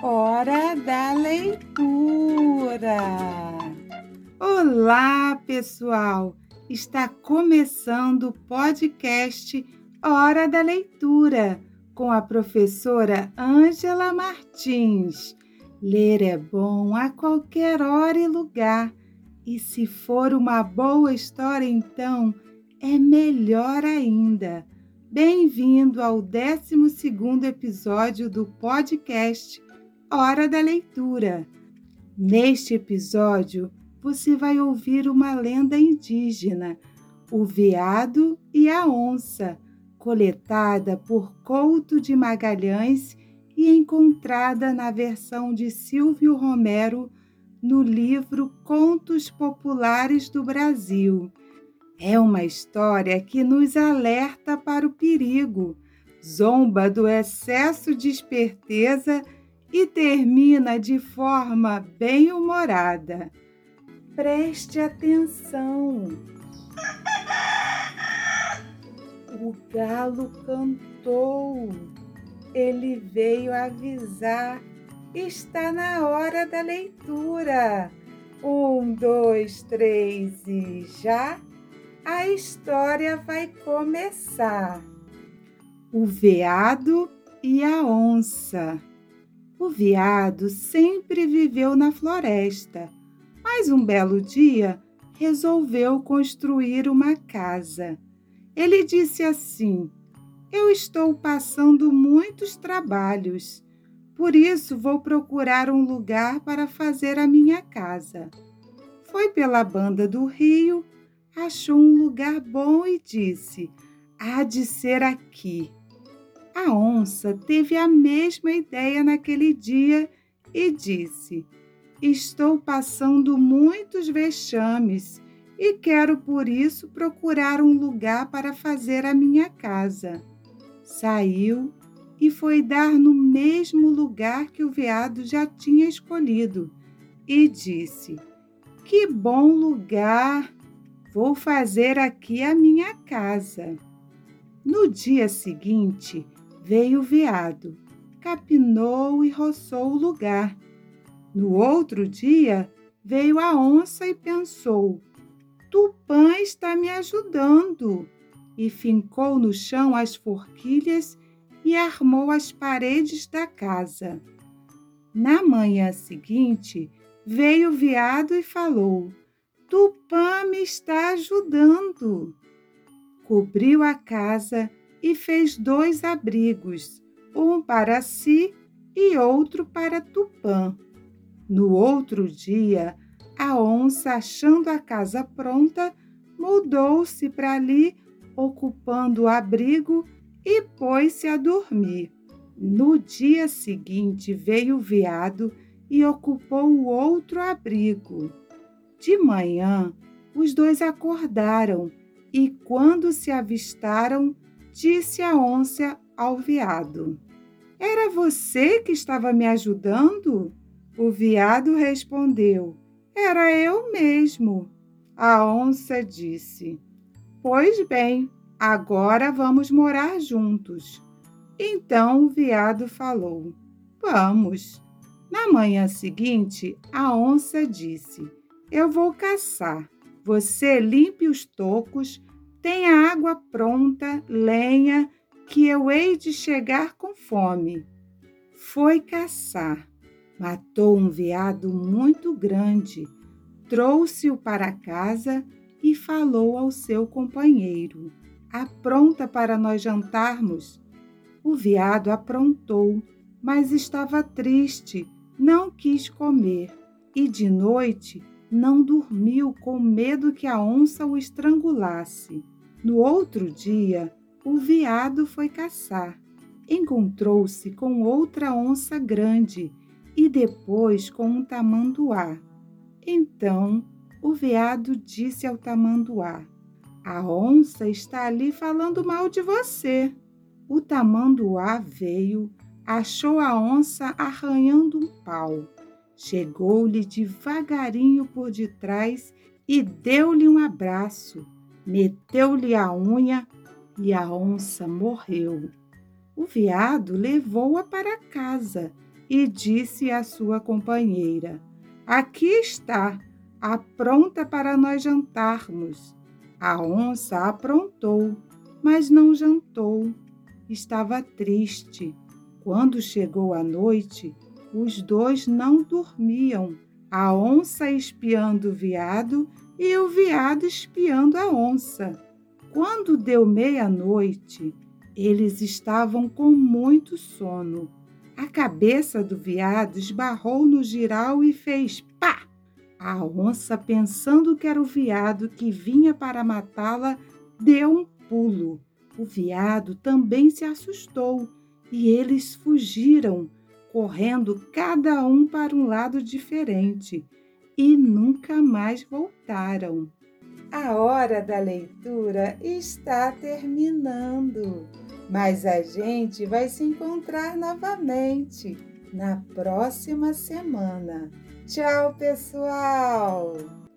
Hora da leitura. Olá, pessoal! Está começando o podcast Hora da Leitura com a professora Ângela Martins. Ler é bom a qualquer hora e lugar, e se for uma boa história, então é melhor ainda. Bem-vindo ao 12 episódio do podcast Hora da Leitura. Neste episódio, você vai ouvir uma lenda indígena, o veado e a onça, coletada por Couto de Magalhães e encontrada na versão de Silvio Romero no livro Contos Populares do Brasil. É uma história que nos alerta para o perigo, zomba do excesso de esperteza e termina de forma bem-humorada. Preste atenção. O galo cantou. Ele veio avisar. Está na hora da leitura. Um, dois, três e já a história vai começar. O veado e a onça. O veado sempre viveu na floresta, mas um belo dia resolveu construir uma casa. Ele disse assim: Eu estou passando muitos trabalhos, por isso vou procurar um lugar para fazer a minha casa. Foi pela banda do rio, achou um lugar bom e disse: Há de ser aqui. A onça teve a mesma ideia naquele dia e disse: Estou passando muitos vexames e quero por isso procurar um lugar para fazer a minha casa. Saiu e foi dar no mesmo lugar que o veado já tinha escolhido e disse: Que bom lugar! Vou fazer aqui a minha casa. No dia seguinte, veio o veado, capinou e roçou o lugar. No outro dia, veio a onça e pensou: Tupã está me ajudando. E fincou no chão as forquilhas e armou as paredes da casa. Na manhã seguinte, veio o veado e falou: Tupã me está ajudando. Cobriu a casa e fez dois abrigos, um para si e outro para Tupã. No outro dia, a onça, achando a casa pronta, mudou-se para ali, ocupando o abrigo e pôs-se a dormir. No dia seguinte veio o veado e ocupou o outro abrigo. De manhã, os dois acordaram e, quando se avistaram, disse a onça ao veado: Era você que estava me ajudando? O veado respondeu: Era eu mesmo. A onça disse: Pois bem, agora vamos morar juntos. Então o veado falou: Vamos. Na manhã seguinte, a onça disse: Eu vou caçar. Você limpe os tocos Tenha água pronta, lenha, que eu hei de chegar com fome. Foi caçar, matou um veado muito grande, trouxe-o para casa e falou ao seu companheiro: Apronta para nós jantarmos. O veado aprontou, mas estava triste, não quis comer e de noite não dormiu com medo que a onça o estrangulasse. No outro dia, o veado foi caçar. Encontrou-se com outra onça grande e depois com um tamanduá. Então o veado disse ao tamanduá: A onça está ali falando mal de você. O tamanduá veio, achou a onça arranhando um pau Chegou-lhe devagarinho por detrás e deu-lhe um abraço, meteu-lhe a unha e a onça morreu. O veado levou-a para casa e disse à sua companheira: Aqui está, apronta para nós jantarmos. A onça aprontou, mas não jantou. Estava triste. Quando chegou a noite, os dois não dormiam, a onça espiando o veado e o veado espiando a onça. Quando deu meia-noite, eles estavam com muito sono. A cabeça do veado esbarrou no giral e fez pá! A onça, pensando que era o veado que vinha para matá-la, deu um pulo. O veado também se assustou e eles fugiram, correndo cada um para um lado diferente e nunca mais voltaram. A hora da leitura está terminando, mas a gente vai se encontrar novamente na próxima semana. Tchau, pessoal!